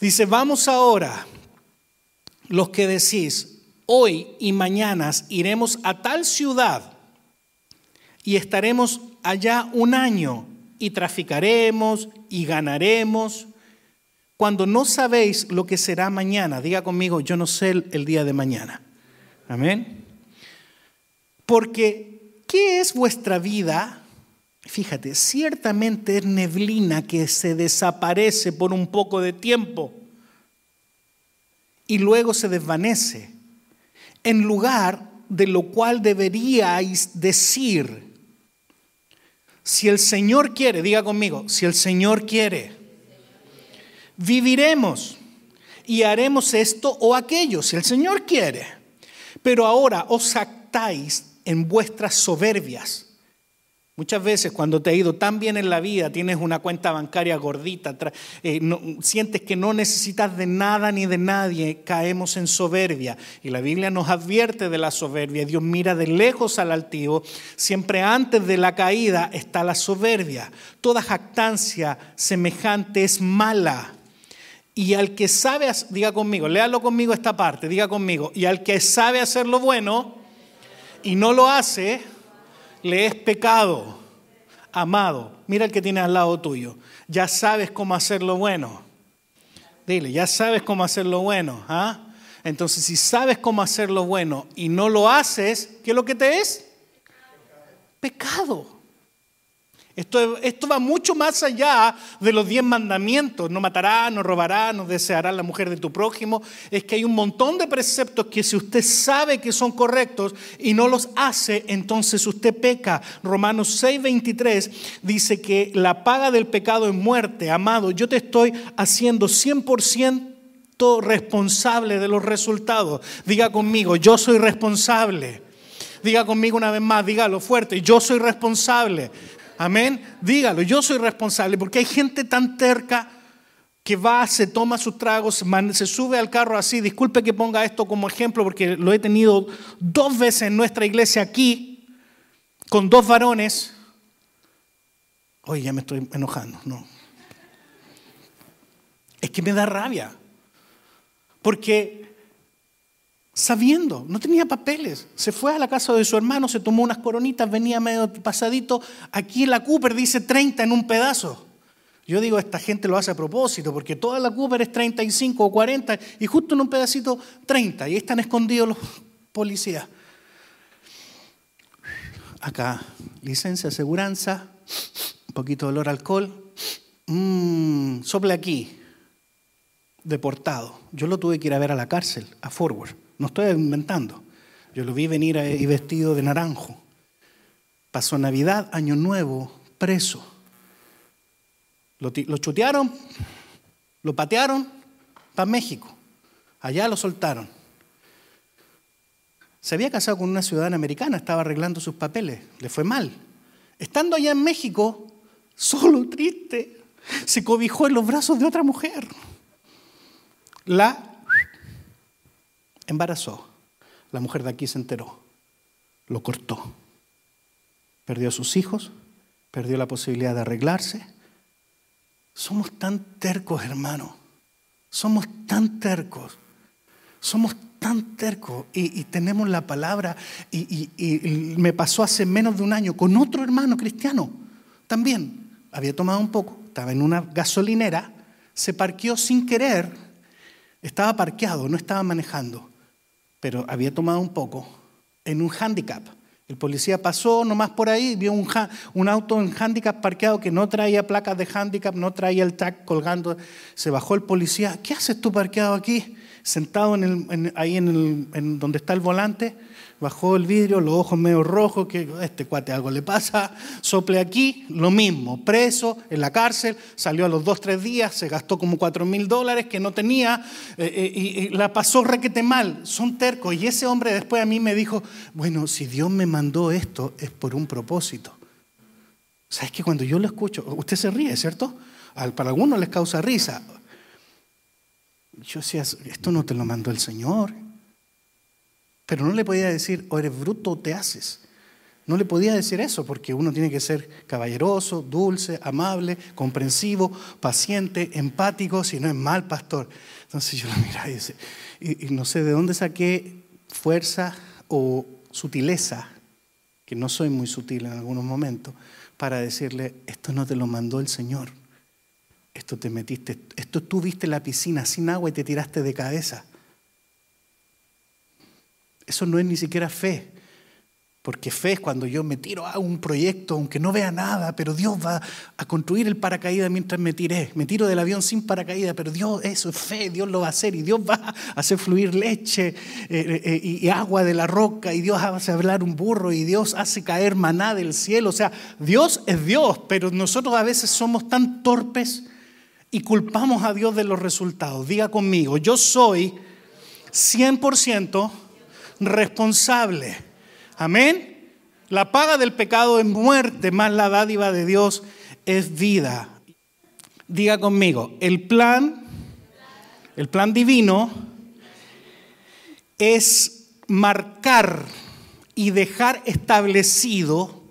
Dice, vamos ahora, los que decís, hoy y mañana iremos a tal ciudad y estaremos allá un año y traficaremos y ganaremos cuando no sabéis lo que será mañana, diga conmigo, yo no sé el, día de mañana. Amén. Porque, ¿qué es vuestra vida? Fíjate, ciertamente es neblina que se desaparece por un poco de tiempo y luego se desvanece, en lugar de lo cual deberíais decir, si el Señor quiere, diga conmigo, si el Señor quiere, viviremos y haremos esto o aquello, si el Señor quiere. Pero ahora os actáis en vuestras soberbias. Muchas veces cuando te ha ido tan bien en la vida, tienes una cuenta bancaria gordita, eh, sientes que no necesitas de nada ni de nadie, caemos en soberbia. Y la Biblia nos advierte de la soberbia. Dios mira de lejos al altivo. Siempre antes de la caída está la soberbia. Toda jactancia semejante es mala. Y al que sabe, diga conmigo, léalo conmigo esta parte, diga conmigo, y al que sabe hacer lo bueno y no lo hace, le es pecado. Amado, mira el que tiene al lado tuyo, ya sabes cómo hacer lo bueno. Dile, ya sabes cómo hacer lo bueno. ¿ah? Entonces, si sabes cómo hacer lo bueno y no lo haces, ¿qué es lo que te es? Pecado. Esto, esto, va mucho más allá de los diez mandamientos. No matará, no robará, no deseará la mujer de tu prójimo. Es que hay un montón de preceptos que si usted sabe que son correctos y no los hace, entonces usted peca. Romanos 6:23 dice que la paga del pecado es muerte. Amado, yo te estoy haciendo 100% responsable de los resultados. Diga conmigo, yo soy responsable. Diga conmigo una vez más, dígalo fuerte, yo soy responsable. Amén. Dígalo, yo soy responsable porque hay gente tan terca que va, se toma sus tragos, se sube al carro así. Disculpe que ponga esto como ejemplo porque lo he tenido dos veces en nuestra iglesia aquí con dos varones. Oye, ya me estoy enojando, no. Es que me da rabia. Porque sabiendo, no tenía papeles. Se fue a la casa de su hermano, se tomó unas coronitas, venía medio pasadito. Aquí la Cooper dice 30 en un pedazo. Yo digo, esta gente lo hace a propósito, porque toda la Cooper es 35 o 40 y justo en un pedacito 30. Y están escondidos los policías. Acá, licencia, aseguranza, un poquito de olor alcohol. Mmm, sople aquí, deportado. Yo lo tuve que ir a ver a la cárcel, a Forward. No estoy inventando. Yo lo vi venir ahí vestido de naranjo. Pasó Navidad, Año Nuevo, preso. Lo, lo chutearon, lo patearon para México. Allá lo soltaron. Se había casado con una ciudadana americana, estaba arreglando sus papeles, le fue mal. Estando allá en México, solo, triste, se cobijó en los brazos de otra mujer. La embarazó. La mujer de aquí se enteró, lo cortó. Perdió a sus hijos, perdió la posibilidad de arreglarse. Somos tan tercos, hermano. Somos tan tercos. Somos tan tercos y, tenemos la palabra. Y, y me pasó hace menos de un año con otro hermano cristiano. También había tomado un poco, estaba en una gasolinera, se parqueó sin querer, estaba parqueado, no estaba manejando pero había tomado un poco, en un handicap. El policía pasó nomás por ahí, vio un, un, auto en handicap parqueado que no traía placas de handicap, no traía el tag colgando. Se bajó el policía. ¿Qué haces tú parqueado aquí? Sentado ahí en, en donde está el volante bajó el vidrio, los ojos medio rojos, que este cuate algo le pasa, sople aquí, lo mismo, preso en la cárcel, salió a los dos, tres días, se gastó como cuatro mil dólares que no tenía eh, eh, y, la pasó requete mal, son tercos. Y ese hombre después a mí me dijo, bueno, si Dios me mandó esto es por un propósito. ¿Sabes que cuando yo lo escucho, usted se ríe, ¿cierto? Para algunos les causa risa. Yo decía, esto no te lo mandó el Señor. Pero no le podía decir, o eres bruto o te haces. No le podía decir eso porque uno tiene que ser caballeroso, dulce, amable, comprensivo, paciente, empático, si no es mal pastor. Entonces yo lo miraba y, dice, y, no sé de dónde saqué fuerza o sutileza, que no soy muy sutil en algunos momentos, para decirle, esto no te lo mandó el Señor. Esto te metiste, esto tú viste la piscina sin agua y te tiraste de cabeza. Eso no es ni siquiera fe. Porque fe es cuando yo me tiro a un proyecto, aunque no vea nada, pero Dios va a construir el paracaídas mientras me tiré. Me tiro del avión sin paracaídas, pero Dios, eso es fe, Dios lo va a hacer y Dios va a hacer fluir leche eh, eh, eh, y agua de la roca y Dios hace hablar un burro y Dios hace caer maná del cielo. O sea, Dios es Dios, pero nosotros a veces somos tan torpes y culpamos a Dios de los resultados. Diga conmigo, yo soy 100% responsable Amén. La paga del pecado es muerte, más la dádiva de Dios es vida. Diga conmigo, el plan, el plan divino es marcar y dejar establecido,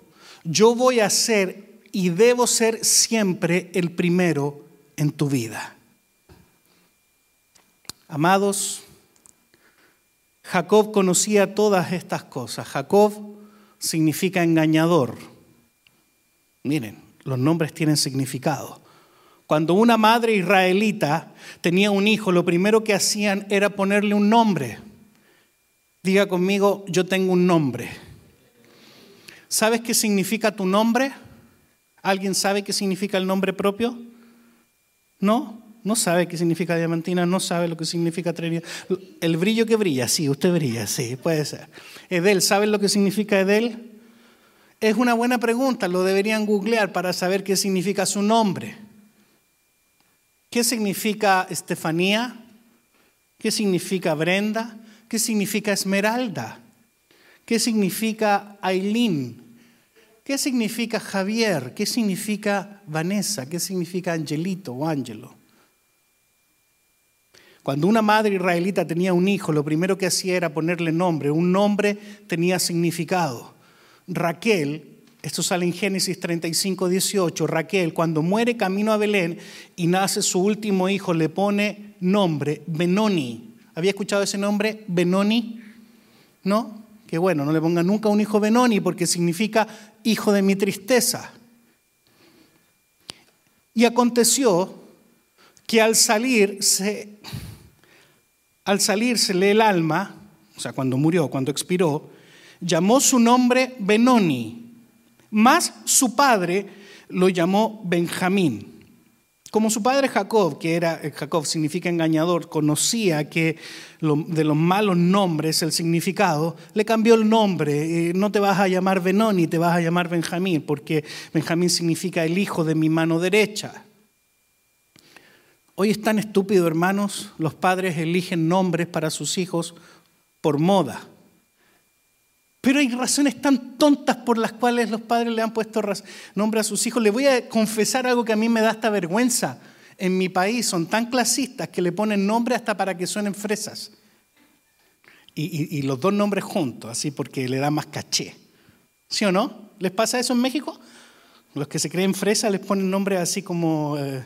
yo voy a ser y debo ser siempre el primero en tu vida. Amados, Jacob conocía todas estas cosas. Jacob significa engañador. Miren, los nombres tienen significado. Cuando una madre israelita tenía un hijo, lo primero que hacían era ponerle un nombre. Diga conmigo, yo tengo un nombre. ¿Sabes qué significa tu nombre? ¿Alguien sabe qué significa el nombre propio? ¿No? No sabe qué significa diamantina, no sabe lo que significa Trinidad. El brillo que brilla, sí, usted brilla, sí, puede ser. Edel, ¿saben lo que significa Edel? Es una buena pregunta, lo deberían googlear para saber qué significa su nombre. ¿Qué significa Estefanía? ¿Qué significa Brenda? ¿Qué significa Esmeralda? ¿Qué significa Aileen? ¿Qué significa Javier? ¿Qué significa Vanessa? ¿Qué significa Angelito o Angelo? Cuando una madre israelita tenía un hijo, lo primero que hacía era ponerle nombre. Un nombre tenía significado. Raquel, esto sale en Génesis 35, 18, Raquel cuando muere camino a Belén y nace su último hijo, le pone nombre Benoni. ¿Había escuchado ese nombre? Benoni. ¿No? Que bueno, no le ponga nunca un hijo Benoni porque significa hijo de mi tristeza. Y aconteció que al salir se al salírsele el alma, o sea, cuando murió, cuando expiró, llamó su nombre Benoni, más su padre lo llamó Benjamín. Como su padre Jacob, que era, eh, Jacob significa engañador, conocía que de los malos nombres el significado, le cambió el nombre. Eh, no te vas a llamar Benoni, te vas a llamar Benjamín, porque Benjamín significa el hijo de mi mano derecha. Hoy es tan estúpido, hermanos, los padres eligen nombres para sus hijos por moda. Pero hay razones tan tontas por las cuales los padres le han puesto nombre a sus hijos. Le voy a confesar algo que a mí me da esta vergüenza. En mi país son tan clasistas que le ponen nombre hasta para que suenen fresas. Y, y los dos nombres juntos, así porque le da más caché. ¿Sí o no? ¿Les pasa eso en México? Los que se creen fresas les ponen nombres así como... Eh,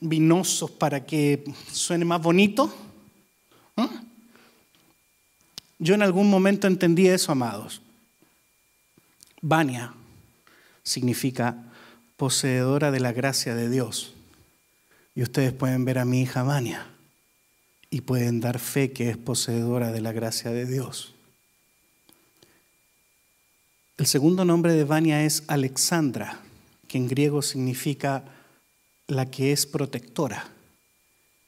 vinosos para que suene más bonito? Yo en algún momento entendí eso, amados. Vania significa poseedora de la gracia de Dios. Y ustedes pueden ver a mi hija Vania y pueden dar fe que es poseedora de la gracia de Dios. El segundo nombre de Vania es Alexandra, que en griego significa la que es protectora.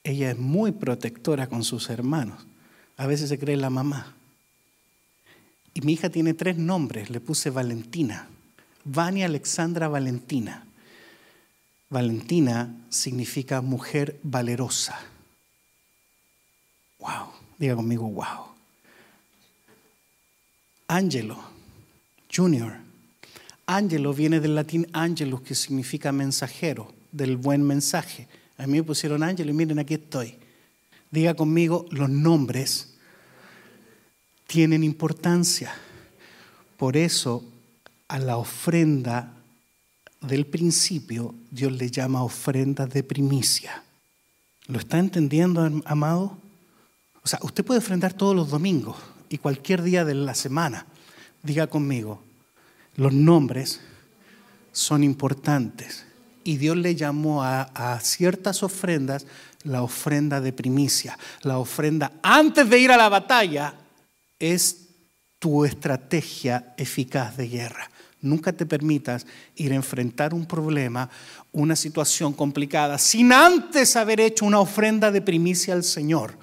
Ella es muy protectora con sus hermanos. A veces se cree la mamá. Y mi hija tiene tres nombres. Le puse Valentina. Vania Alexandra Valentina. Valentina significa mujer valerosa. Wow. Diga conmigo, wow. Angelo Junior. Ángelo viene del latín angelus, que significa mensajero, del buen mensaje. A mí me pusieron ángelo y miren, aquí estoy. Diga conmigo, los nombres tienen importancia. Por eso a la ofrenda del principio Dios le llama ofrenda de primicia. ¿Lo está entendiendo, amado? O sea, usted puede ofrendar todos los domingos y cualquier día de la semana. Diga conmigo, los nombres son importantes. Y Dios le llamó a, ciertas ofrendas la ofrenda de primicia. La ofrenda antes de ir a la batalla es tu estrategia eficaz de guerra. Nunca te permitas ir a enfrentar un problema, una situación complicada, sin antes haber hecho una ofrenda de primicia al Señor,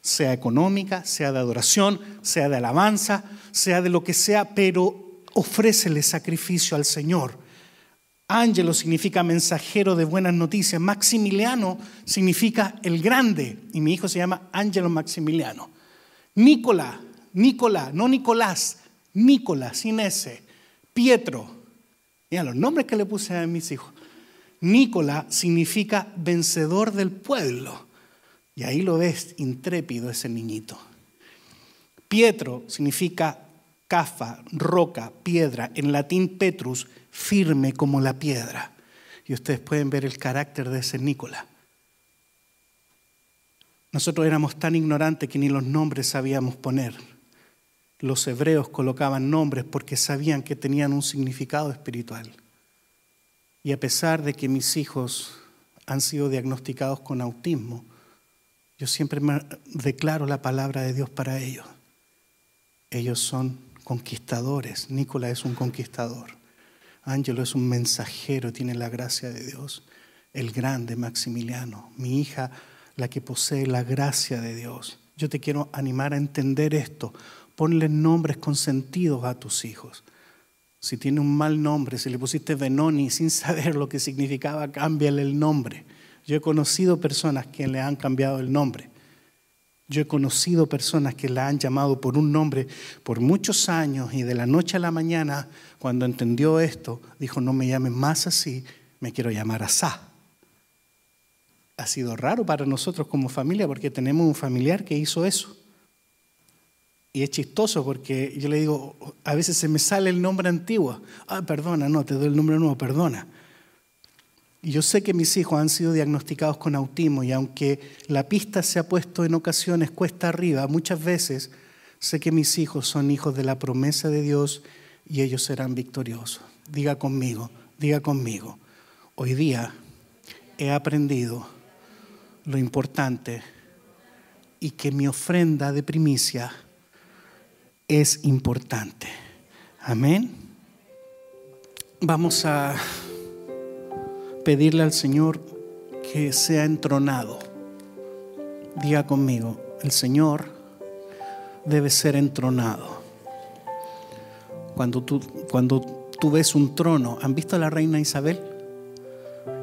sea económica, sea de adoración, sea de alabanza, sea de lo que sea, pero ofrécele sacrificio al Señor. Ángelo significa mensajero de buenas noticias. Maximiliano significa el grande. Y mi hijo se llama Ángelo Maximiliano. Nicolás, Nicolás, no Nicolás, Nicolás, sin ese. Pietro. Mira los nombres que le puse a mis hijos. Nicolás significa vencedor del pueblo. Y ahí lo ves, intrépido ese niñito. Pietro significa cafa, roca, piedra. En latín Petrus, firme como la piedra. Y ustedes pueden ver el carácter de ese Nicolás. Nosotros éramos tan ignorantes que ni los nombres sabíamos poner los hebreos colocaban nombres porque sabían que tenían un significado espiritual. Y a pesar de que mis hijos han sido diagnosticados con autismo, yo siempre me declaro la palabra de Dios para ellos. Ellos son conquistadores. Nicolás es un conquistador. Ángelo es un mensajero, tiene la gracia de Dios. El grande Maximiliano, mi hija, la que posee la gracia de Dios. Yo te quiero animar a entender esto. Ponle nombres con sentido a tus hijos. Si tiene un mal nombre, si le pusiste Benoni sin saber lo que significaba, cámbiale el nombre. Yo he conocido personas que le han cambiado el nombre. Yo he conocido personas que la han llamado por un nombre por muchos años y de la noche a la mañana, cuando entendió esto, dijo, no me llamen más así, me quiero llamar Asá. Ha sido raro para nosotros como familia porque tenemos un familiar que hizo eso. Y es chistoso porque yo le digo, a veces se me sale el nombre antiguo. Ah, perdona, no, te doy el nombre nuevo, perdona. Y yo sé que mis hijos han sido diagnosticados con autismo y aunque la pista se ha puesto en ocasiones cuesta arriba, muchas veces sé que mis hijos son hijos de la promesa de Dios y ellos serán victoriosos. Diga conmigo, diga conmigo. Hoy día he aprendido lo importante y que mi ofrenda de primicia es importante. Amén. Vamos a pedirle al Señor que sea entronado. Diga conmigo, el Señor debe ser entronado. Cuando tú, cuando tú ves un trono, ¿han visto a la reina Isabel?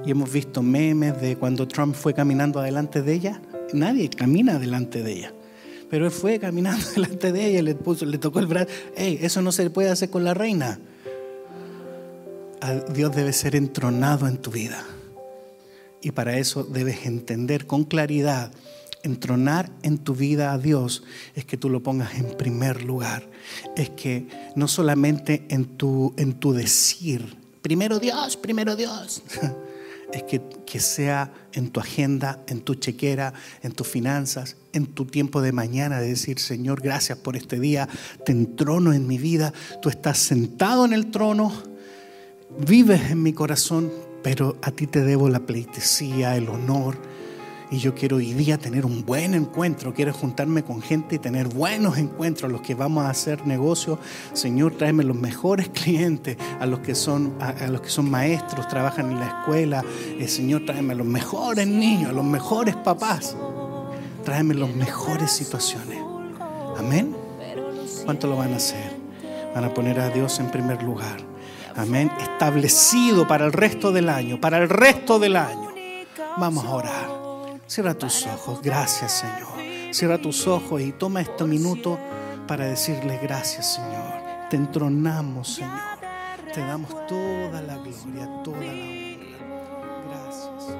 Y hemos visto memes de cuando Trump fue caminando adelante de ella. Nadie camina delante de ella. Pero él fue caminando delante de ella, le, puso, le tocó el brazo. Hey, eso no se puede hacer con la reina. Dios debe ser entronado en tu vida. Y para eso debes entender con claridad, entronar en tu vida a Dios es que tú lo pongas en primer lugar. Es que no solamente en tu, en tu decir, primero Dios, primero Dios. es que, que, sea en tu agenda, en tu chequera, en tus finanzas, en tu tiempo de mañana, de decir, Señor, gracias por este día, te entrono en mi vida, tú estás sentado en el trono, vives en mi corazón, pero a ti te debo la pleitesía, el honor y yo quiero hoy día tener un buen encuentro, quiero juntarme con gente y tener buenos encuentros, a los que vamos a hacer negocio. Señor, tráeme los mejores clientes, a los que son, a, los que son maestros, trabajan en la escuela. Eh, Señor, tráeme a los mejores niños, a los mejores papás. Tráeme las mejores situaciones. Amén. ¿Cuánto lo van a hacer? Van a poner a Dios en primer lugar. Amén. Establecido para el resto del año, para el resto del año. Vamos a orar. Cierra tus ojos. Gracias, Señor. Cierra tus ojos y toma este minuto para decirle gracias, Señor. Te entronamos, Señor. Te damos toda la gloria, toda la honra. Gracias.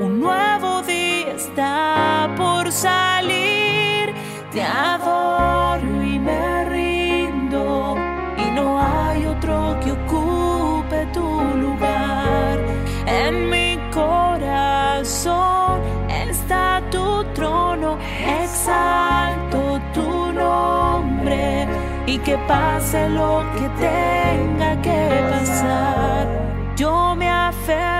Un nuevo día está por salir. Te adoro. y que pase lo que tenga que pasar, yo me aferro